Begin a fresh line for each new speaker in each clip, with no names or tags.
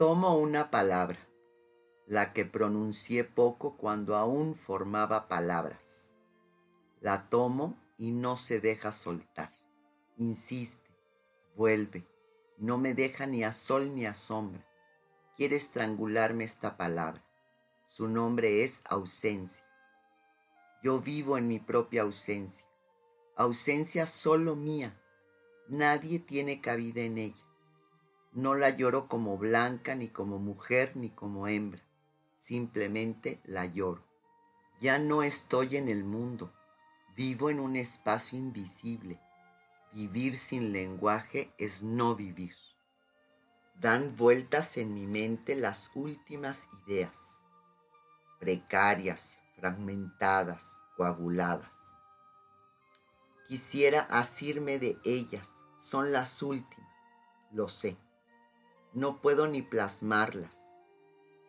Tomo una palabra, la que pronuncié poco cuando aún formaba palabras. La tomo y no se deja soltar. Insiste, vuelve, no me deja ni a sol ni a sombra. Quiere estrangularme esta palabra. Su nombre es ausencia. Yo vivo en mi propia ausencia, ausencia solo mía. Nadie tiene cabida en ella. No la lloro como blanca, ni como mujer, ni como hembra. Simplemente la lloro. Ya no estoy en el mundo. Vivo en un espacio invisible. Vivir sin lenguaje es no vivir. Dan vueltas en mi mente las últimas ideas, precarias, fragmentadas, coaguladas. Quisiera asirme de ellas, son las últimas, lo sé. No puedo ni plasmarlas.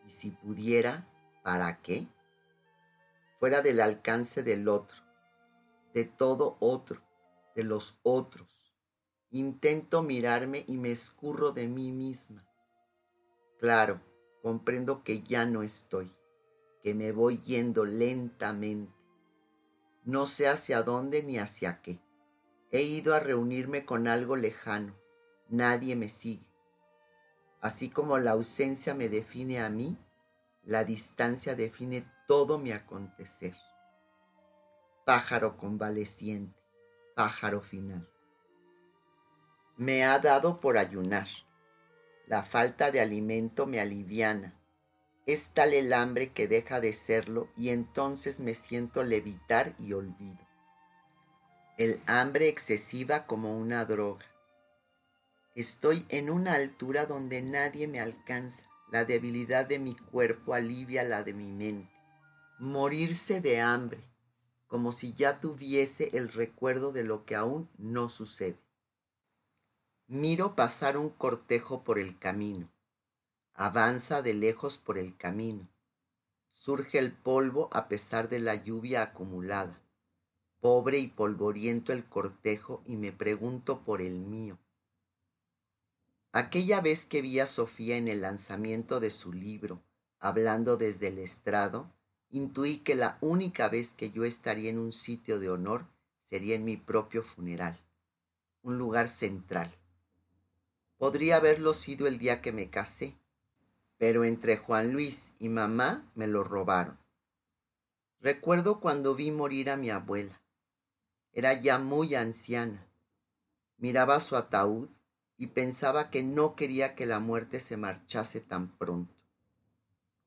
Y si pudiera, ¿para qué? Fuera del alcance del otro, de todo otro, de los otros. Intento mirarme y me escurro de mí misma. Claro, comprendo que ya no estoy que me voy yendo lentamente. No sé hacia dónde ni hacia qué. He ido a reunirme con algo lejano. Nadie me sigue. Así como la ausencia me define a mí, la distancia define todo mi acontecer. Pájaro convaleciente, pájaro final. Me ha dado por ayunar. La falta de alimento me aliviana es tal el hambre que deja de serlo y entonces me siento levitar y olvido. El hambre excesiva como una droga. Estoy en una altura donde nadie me alcanza. La debilidad de mi cuerpo alivia la de mi mente. Morirse de hambre, como si ya tuviese el recuerdo de lo que aún no sucede. Miro pasar un cortejo por el camino Avanza de lejos por el camino. Surge el polvo a pesar de la lluvia acumulada. Pobre y polvoriento el cortejo y me pregunto por el mío. Aquella vez que vi a Sofía en el lanzamiento de su libro, hablando desde el estrado, intuí que la única vez que yo estaría en un sitio de honor sería en mi propio funeral, un lugar central. Podría haberlo sido el día que me casé, pero entre Juan Luis y mamá me lo robaron. Recuerdo cuando vi morir a mi abuela. Era ya muy anciana. Miraba su ataúd y pensaba que no quería que la muerte se marchase tan pronto.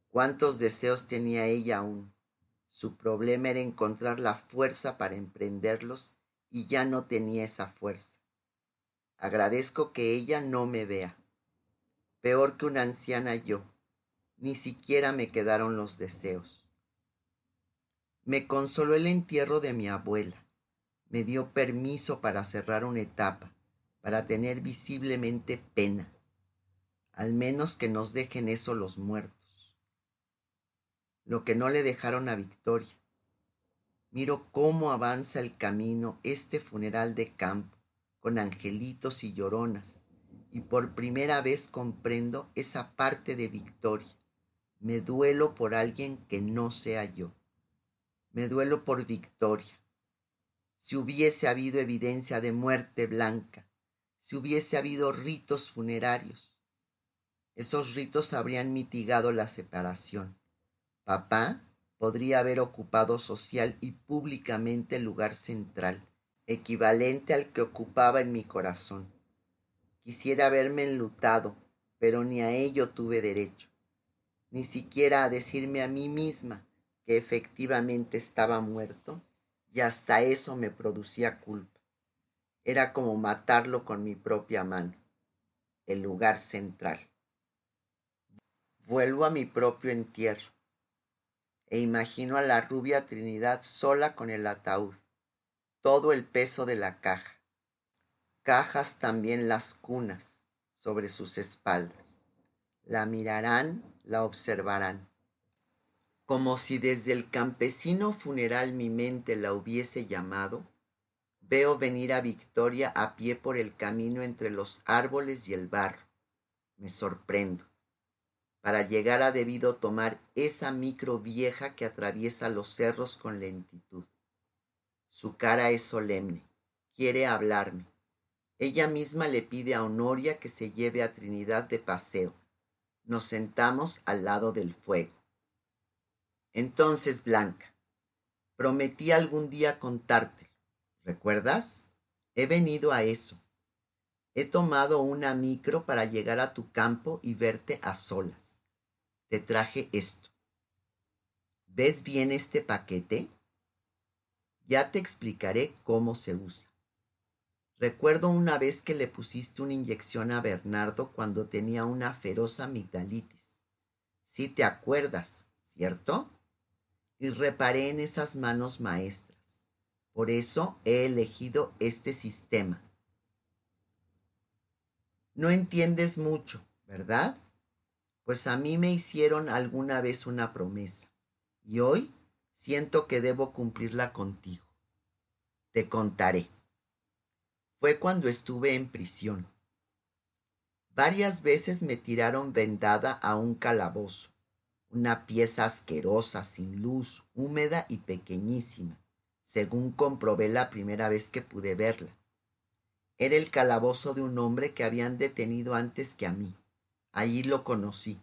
Cuántos deseos tenía ella aún. Su problema era encontrar la fuerza para emprenderlos y ya no tenía esa fuerza. Agradezco que ella no me vea peor que una anciana yo. Ni siquiera me quedaron los deseos. Me consoló el entierro de mi abuela. Me dio permiso para cerrar una etapa, para tener visiblemente pena. Al menos que nos dejen eso los muertos. Lo que no le dejaron a Victoria. Miro cómo avanza el camino este funeral de campo, con angelitos y lloronas, y por primera vez comprendo esa parte de Victoria. Me duelo por alguien que no sea yo. Me duelo por Victoria. Si hubiese habido evidencia de muerte blanca, si hubiese habido ritos funerarios, esos ritos habrían mitigado la separación. Papá podría haber ocupado social y públicamente el lugar central, equivalente al que ocupaba en mi corazón. Quisiera verme enlutado, pero ni a ello tuve derecho, ni siquiera a decirme a mí misma que efectivamente estaba muerto, y hasta eso me producía culpa. Era como matarlo con mi propia mano, el lugar central. Vuelvo a mi propio entierro e imagino a la rubia Trinidad sola con el ataúd, todo el peso de la caja cajas también las cunas sobre sus espaldas. La mirarán, la observarán. Como si desde el campesino funeral mi mente la hubiese llamado, veo venir a Victoria a pie por el camino entre los árboles y el barro. Me sorprendo. para llegar a debido tomar esa micro vieja que atraviesa los cerros con lentitud. Su cara es solemne, quiere hablarme. Ella misma le pide a Honoria que se lleve a Trinidad de paseo. Nos sentamos al lado del fuego. Entonces, Blanca, prometí algún día contártelo. ¿Recuerdas? He venido a eso. He tomado una micro para llegar a tu campo y verte a solas te traje esto. ¿Ves bien este paquete? Ya te explicaré cómo se usa. Recuerdo una vez que le pusiste una inyección a Bernardo cuando tenía una feroz amigdalitis. Sí te acuerdas, ¿cierto? Y reparé en esas manos maestras. Por eso he elegido este sistema. No entiendes mucho, ¿verdad? pues a mí me hicieron alguna vez una promesa y hoy siento que debo cumplirla contigo. Te contaré. Fue cuando estuve en prisión. Varias veces me tiraron vendada a un calabozo, una pieza asquerosa, sin luz, húmeda y pequeñísima, según comprobé la primera vez que pude verla. Era el calabozo de un hombre que habían detenido antes que a mí Allí lo conocí.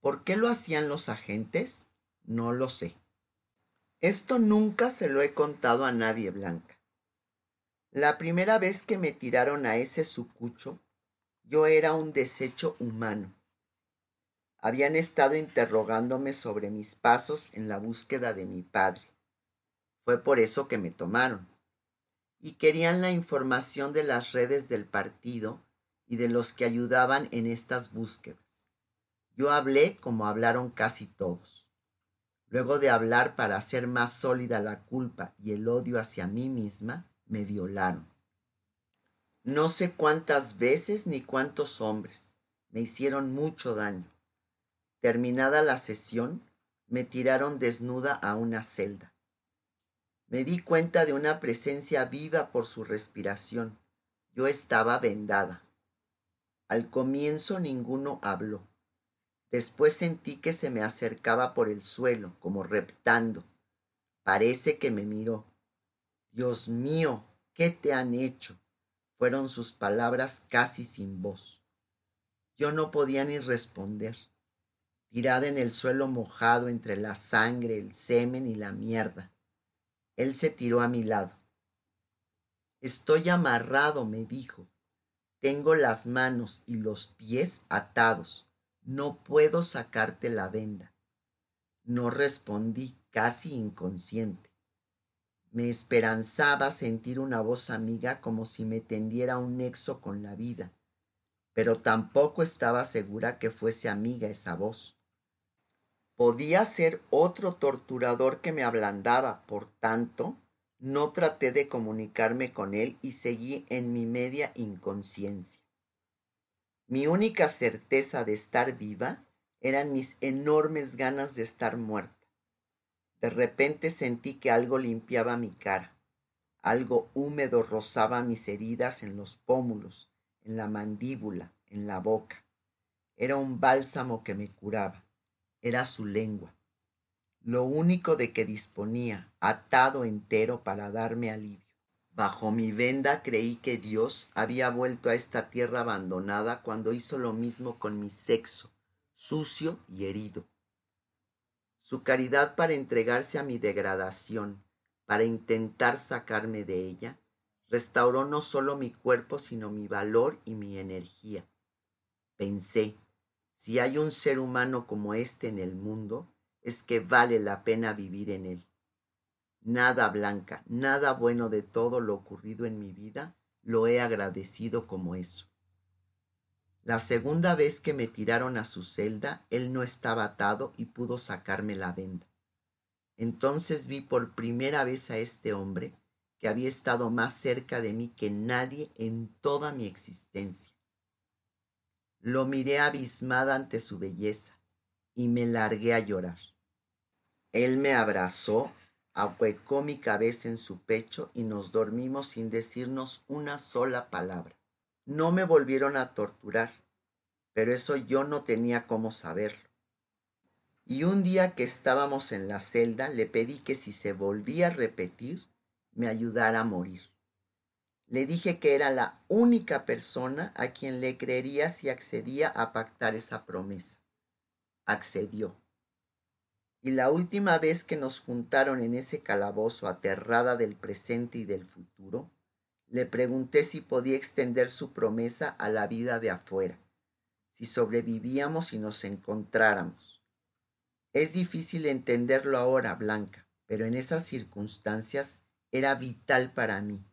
¿Por qué lo hacían los agentes? No lo sé. Esto nunca se lo he contado a nadie, Blanca. La primera vez que me tiraron a ese sucucho, yo era un desecho humano. Habían estado interrogándome sobre mis pasos en la búsqueda de mi padre. Fue por eso que me tomaron. Y querían la información de las redes del partido y de los que ayudaban en estas búsquedas. Yo hablé como hablaron casi todos. Luego de hablar para hacer más sólida la culpa y el odio hacia mí misma, me violaron. No sé cuántas veces ni cuántos hombres me hicieron mucho daño. Terminada la sesión, me tiraron desnuda a una celda. Me di cuenta de una presencia viva por su respiración. Yo estaba vendada. Al comienzo ninguno habló. Después sentí que se me acercaba por el suelo, como reptando. Parece que me miró. Dios mío, ¿qué te han hecho? Fueron sus palabras casi sin voz. Yo no podía ni responder. Tirada en el suelo mojado entre la sangre, el semen y la mierda. Él se tiró a mi lado. Estoy amarrado, me dijo. Tengo las manos y los pies atados. No puedo sacarte la venda. No respondí, casi inconsciente. Me esperanzaba sentir una voz amiga como si me tendiera un nexo con la vida, pero tampoco estaba segura que fuese amiga esa voz. Podía ser otro torturador que me ablandaba, por tanto, no traté de comunicarme con él y seguí en mi media inconsciencia. Mi única certeza de estar viva eran mis enormes ganas de estar muerta. De repente sentí que algo limpiaba mi cara. Algo húmedo rozaba mis heridas en los pómulos, en la mandíbula, en la boca. Era un bálsamo que me curaba. Era su lengua lo único de que disponía, atado entero para darme alivio. Bajo mi venda creí que Dios había vuelto a esta tierra abandonada cuando hizo lo mismo con mi sexo, sucio y herido. Su caridad para entregarse a mi degradación, para intentar sacarme de ella, restauró no solo mi cuerpo, sino mi valor y mi energía. Pensé, si hay un ser humano como este en el mundo, es que vale la pena vivir en él. Nada blanca, nada bueno de todo lo ocurrido en mi vida lo he agradecido como eso. La segunda vez que me tiraron a su celda, él no estaba atado y pudo sacarme la venda. Entonces vi por primera vez a este hombre que había estado más cerca de mí que nadie en toda mi existencia. Lo miré abismada ante su belleza y me largué a llorar. Él me abrazó, ahuecó mi cabeza en su pecho y nos dormimos sin decirnos una sola palabra. No me volvieron a torturar. pero eso yo no tenía cómo saberlo. Y un día que estábamos en la celda, le pedí que si se volvía a repetir, me ayudara a morir. Le dije que era la única persona a quien le creería si accedía a pactar esa promesa. Accedió. Y la última vez que nos juntaron en ese calabozo aterrada del presente y del futuro, le pregunté si podía extender su promesa a la vida de afuera, si sobrevivíamos y nos encontráramos. Es difícil entenderlo ahora, Blanca, pero en esas circunstancias era vital para mí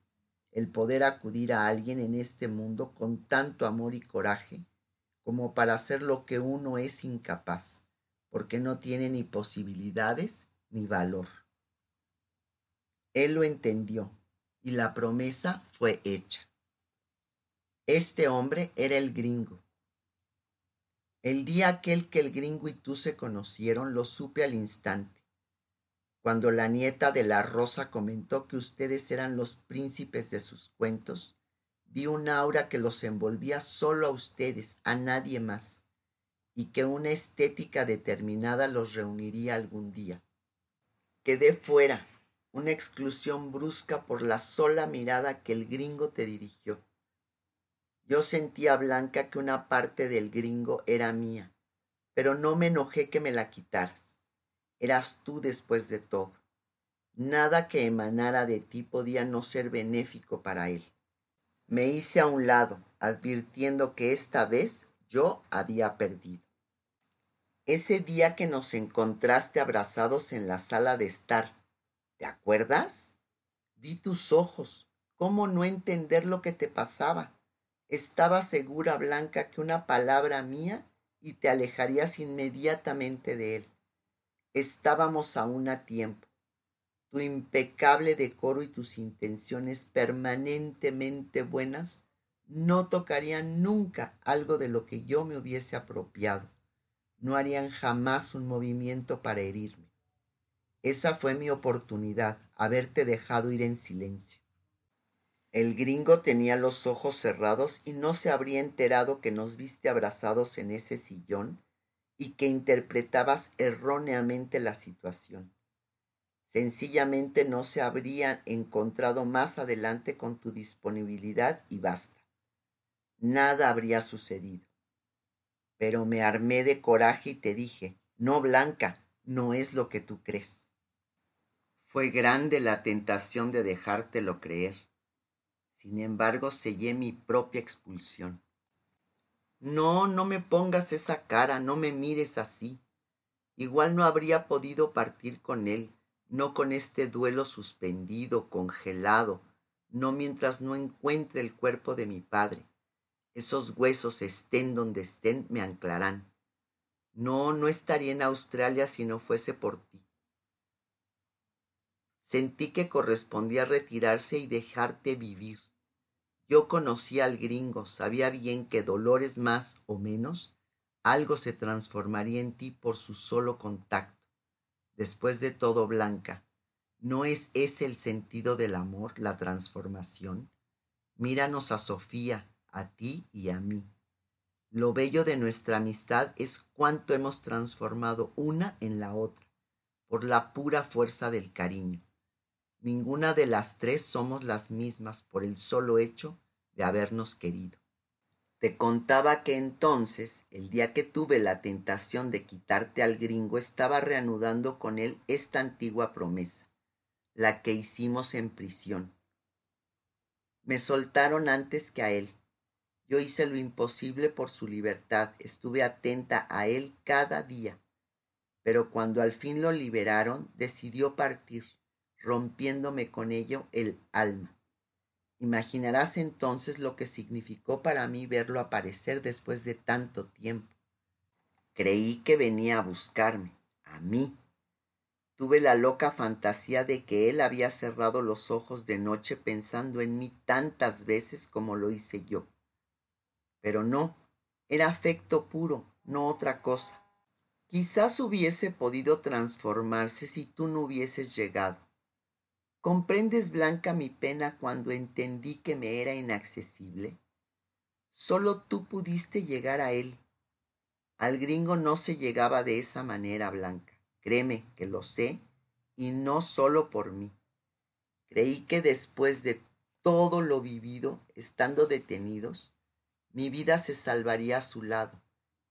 el poder acudir a alguien en este mundo con tanto amor y coraje como para hacer lo que uno es incapaz, porque no tiene ni posibilidades ni valor. Él lo entendió y la promesa fue hecha. Este hombre era el gringo. El día aquel que el gringo y tú se conocieron, lo supe al instante cuando la nieta de la Rosa comentó que ustedes eran los príncipes de sus cuentos, vi un aura que los envolvía solo a ustedes, a nadie más, y que una estética determinada los reuniría algún día. Quedé fuera, una exclusión brusca por la sola mirada que el gringo te dirigió. Yo sentía, Blanca, que una parte del gringo era mía, pero no me enojé que me la quitaras. Eras tú después de todo. Nada que emanara de ti podía no ser benéfico para él. Me hice a un lado, advirtiendo que esta vez yo había perdido. Ese día que nos encontraste abrazados en la sala de estar, ¿te acuerdas? Vi tus ojos. ¿Cómo no entender lo que te pasaba? Estaba segura, Blanca, que una palabra mía y te alejarías inmediatamente de él. Estábamos aún a tiempo. Tu impecable decoro y tus intenciones permanentemente buenas no tocarían nunca algo de lo que yo me hubiese apropiado. No harían jamás un movimiento para herirme. Esa fue mi oportunidad, haberte dejado ir en silencio. El gringo tenía los ojos cerrados y no se habría enterado que nos viste abrazados en ese sillón y que interpretabas erróneamente la situación. Sencillamente no se habrían encontrado más adelante con tu disponibilidad y basta. Nada habría sucedido. Pero me armé de coraje y te dije, no, Blanca, no es lo que tú crees. Fue grande la tentación de dejártelo creer. Sin embargo, sellé mi propia expulsión. No, no me pongas esa cara, no me mires así. Igual no habría podido partir con él, no con este duelo suspendido, congelado, no mientras no encuentre el cuerpo de mi padre. Esos huesos estén donde estén, me anclarán. No, no estaría en Australia si no fuese por ti. Sentí que correspondía retirarse y dejarte vivir. Yo conocía al gringo, sabía bien que dolores más o menos, algo se transformaría en ti por su solo contacto. Después de todo, Blanca, ¿no es ese el sentido del amor, la transformación? Míranos a Sofía, a ti y a mí. Lo bello de nuestra amistad es cuánto hemos transformado una en la otra, por la pura fuerza del cariño. Ninguna de las tres somos las mismas por el solo hecho de habernos querido. Te contaba que entonces, el día que tuve la tentación de quitarte al gringo, estaba reanudando con él esta antigua promesa, la que hicimos en prisión. Me soltaron antes que a él. Yo hice lo imposible por su libertad, estuve atenta a él cada día. Pero cuando al fin lo liberaron, decidió partir rompiéndome con ello el alma. Imaginarás entonces lo que significó para mí verlo aparecer después de tanto tiempo. Creí que venía a buscarme, a mí. Tuve la loca fantasía de que él había cerrado los ojos de noche pensando en mí tantas veces como lo hice yo. Pero no, era afecto puro, no otra cosa. Quizás hubiese podido transformarse si tú no hubieses llegado. ¿Comprendes, Blanca, mi pena cuando entendí que me era inaccesible? Solo tú pudiste llegar a él Al gringo no se llegaba de esa manera, Blanca. Créeme que lo sé, y no solo por mí. Creí que después de todo lo vivido, estando detenidos, mi vida se salvaría a su lado,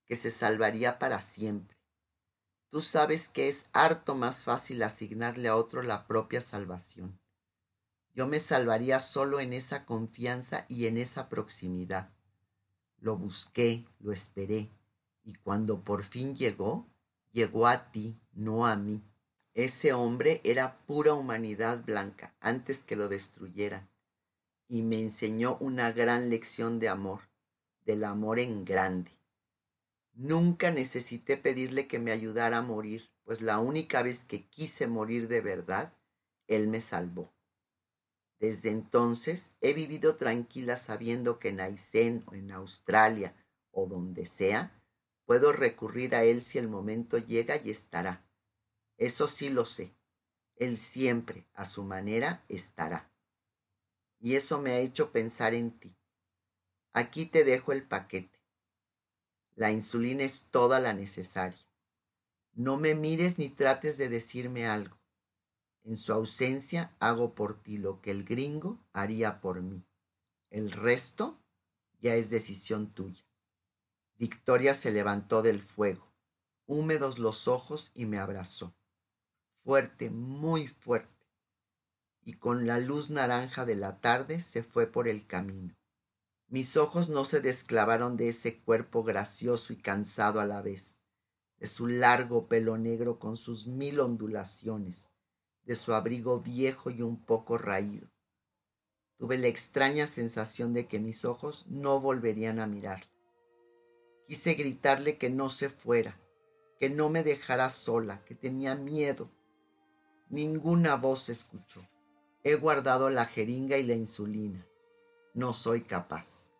que se salvaría para siempre. Tú sabes que es harto más fácil asignarle a otro la propia salvación. Yo me salvaría solo en esa confianza y en esa proximidad. Lo busqué, lo esperé, y cuando por fin llegó, llegó a ti, no a mí. Ese hombre era pura humanidad blanca antes que lo destruyeran, y me enseñó una gran lección de amor, del amor en grande. Nunca necesité pedirle que me ayudara a morir, pues la única vez que quise morir de verdad, él me salvó. Desde entonces he vivido tranquila sabiendo que en Aysén o en Australia o donde sea, puedo recurrir a Él si el momento llega y estará. Eso sí lo sé. Él siempre, a su manera, estará. Y eso me ha hecho pensar en ti. Aquí te dejo el paquete. La insulina es toda la necesaria. No me mires ni trates de decirme algo. En su ausencia hago por ti lo que el gringo haría por mí. El resto ya es decisión tuya. Victoria se levantó del fuego, húmedos los ojos y me abrazó. Fuerte, muy fuerte. Y con la luz naranja de la tarde se fue por el camino. Mis ojos no se desclavaron de ese cuerpo gracioso y cansado a la vez, de su largo pelo negro con sus mil ondulaciones, de su abrigo viejo y un poco raído. Tuve la extraña sensación de que mis ojos no volverían a mirar. Quise gritarle que no se fuera, que no me dejara sola, que tenía miedo. Ninguna voz escuchó. He guardado la jeringa y la insulina. No soy capaz.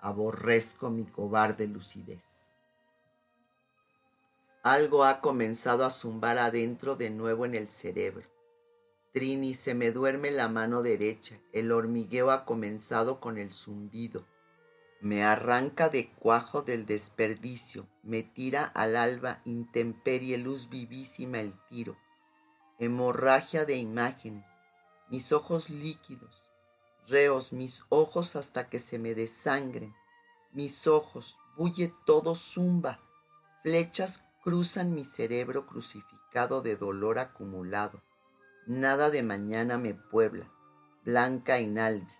Aborrezco mi cobarde lucidez. Algo ha comenzado a zumbar adentro de nuevo en el cerebro. Trini, se me duerme la mano derecha. El hormigueo ha comenzado con el zumbido. Me arranca de cuajo del desperdicio. Me tira al alba intemperie luz vivísima el tiro. Hemorragia de imágenes. Mis ojos líquidos. Reos mis ojos hasta que se me desangren. Mis ojos. Bulle todo zumba. Flechas cruzan mi cerebro crucificado de dolor acumulado. Nada de mañana me puebla, blanca en albis,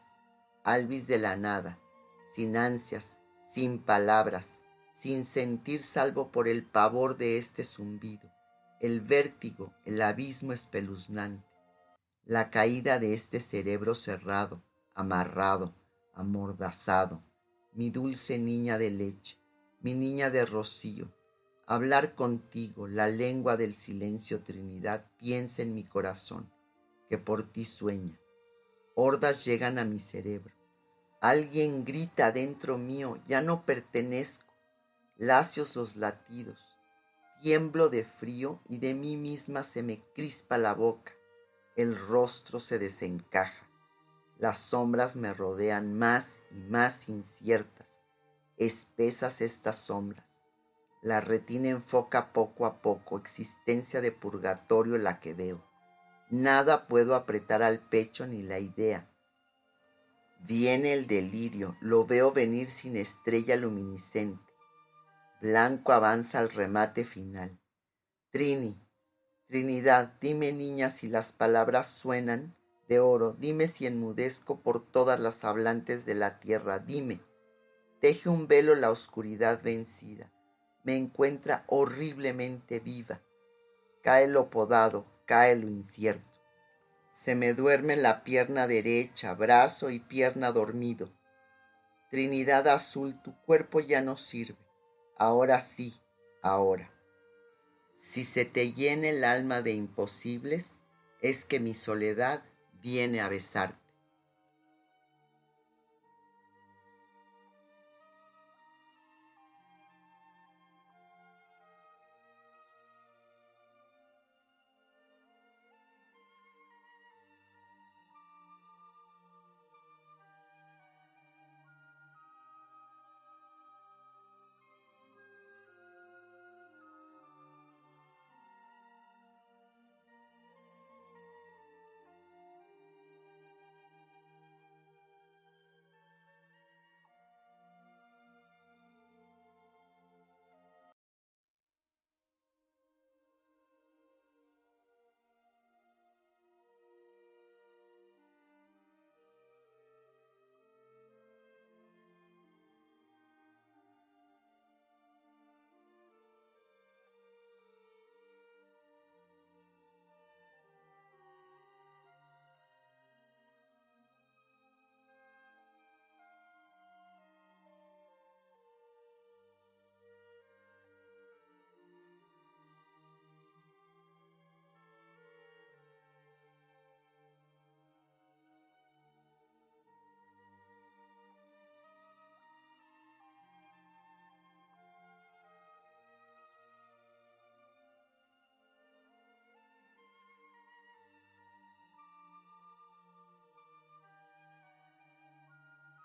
albis de la nada, sin ansias, sin palabras, sin sentir salvo por el pavor de este zumbido, el vértigo, el abismo espeluznante, la caída de este cerebro cerrado, amarrado, amordazado, mi dulce niña de leche, mi niña de rocío, hablar contigo, la lengua del silencio, Trinidad, piensa en mi corazón, que por ti sueña. Hordas llegan a mi cerebro. Alguien grita dentro mío, ya no pertenezco. Lacios los latidos. Tiemblo de frío y de mí misma se me crispa la boca. El rostro se desencaja. Las sombras me rodean más y más inciertas. Espesas estas sombras la retina enfoca poco a poco, existencia de purgatorio la que veo. Nada puedo apretar al pecho ni la idea. Viene el delirio, lo veo venir sin estrella luminiscente. Blanco avanza al remate final. Trini, Trinidad, dime niña si las palabras suenan de oro, dime si enmudezco por todas las hablantes de la tierra, dime. Teje un velo la oscuridad vencida me encuentra horriblemente viva. Cae lo podado, cae lo incierto. Se me duerme la pierna derecha, brazo y pierna dormido. Trinidad azul, tu cuerpo ya no sirve. Ahora sí, ahora. Si se te llena el alma de imposibles, es que mi soledad viene a besarte.